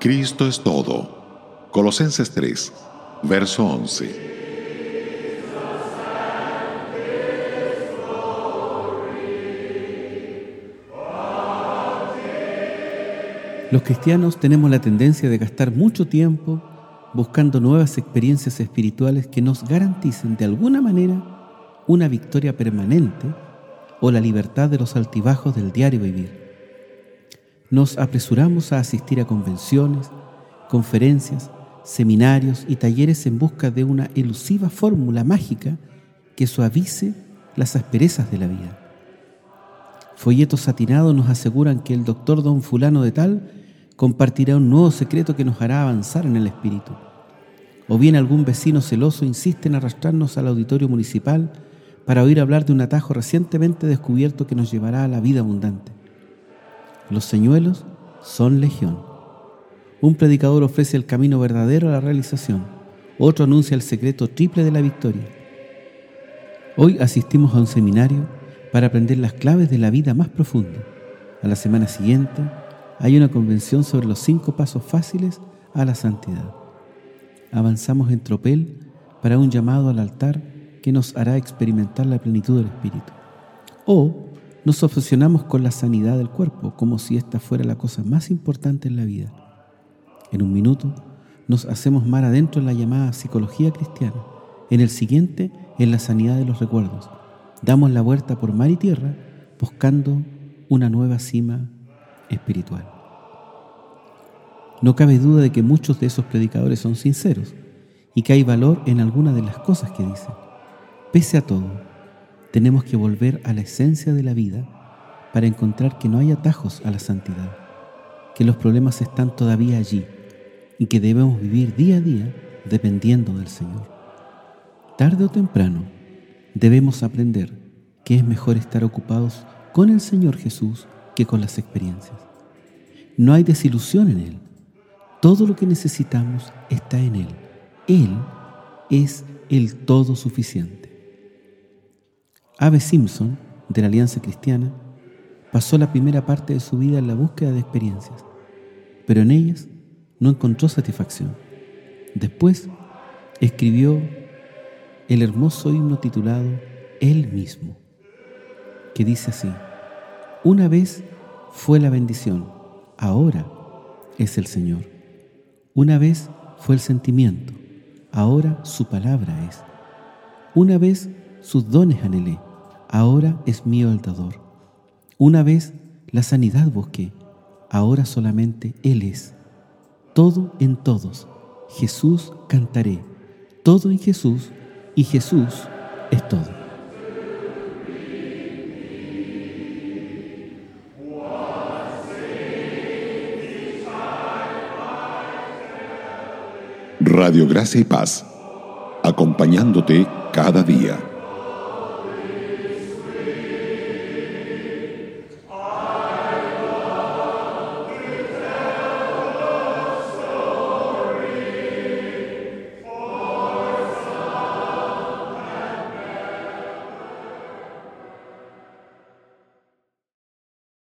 Cristo es todo. Colosenses 3, verso 11. Los cristianos tenemos la tendencia de gastar mucho tiempo buscando nuevas experiencias espirituales que nos garanticen de alguna manera una victoria permanente o la libertad de los altibajos del diario vivir. Nos apresuramos a asistir a convenciones, conferencias, seminarios y talleres en busca de una elusiva fórmula mágica que suavice las asperezas de la vida. Folletos satinados nos aseguran que el doctor don fulano de tal compartirá un nuevo secreto que nos hará avanzar en el espíritu. O bien algún vecino celoso insiste en arrastrarnos al auditorio municipal para oír hablar de un atajo recientemente descubierto que nos llevará a la vida abundante. Los señuelos son legión. Un predicador ofrece el camino verdadero a la realización, otro anuncia el secreto triple de la victoria. Hoy asistimos a un seminario para aprender las claves de la vida más profunda. A la semana siguiente hay una convención sobre los cinco pasos fáciles a la santidad. Avanzamos en tropel para un llamado al altar que nos hará experimentar la plenitud del Espíritu. O nos obsesionamos con la sanidad del cuerpo como si esta fuera la cosa más importante en la vida. En un minuto nos hacemos mar adentro en la llamada psicología cristiana, en el siguiente en la sanidad de los recuerdos. Damos la vuelta por mar y tierra buscando una nueva cima espiritual. No cabe duda de que muchos de esos predicadores son sinceros y que hay valor en algunas de las cosas que dicen. Pese a todo, tenemos que volver a la esencia de la vida para encontrar que no hay atajos a la santidad, que los problemas están todavía allí y que debemos vivir día a día dependiendo del Señor. Tarde o temprano, debemos aprender que es mejor estar ocupados con el Señor Jesús que con las experiencias. No hay desilusión en Él. Todo lo que necesitamos está en Él. Él es el todo suficiente. Ave Simpson, de la Alianza Cristiana, pasó la primera parte de su vida en la búsqueda de experiencias, pero en ellas no encontró satisfacción. Después escribió el hermoso himno titulado Él mismo, que dice así, una vez fue la bendición, ahora es el Señor. Una vez fue el sentimiento, ahora su palabra es. Una vez sus dones anhelé, ahora es mío el dador. Una vez la sanidad busqué, ahora solamente Él es. Todo en todos, Jesús cantaré, todo en Jesús y Jesús es todo. Radio Gracia y Paz, acompañándote cada día.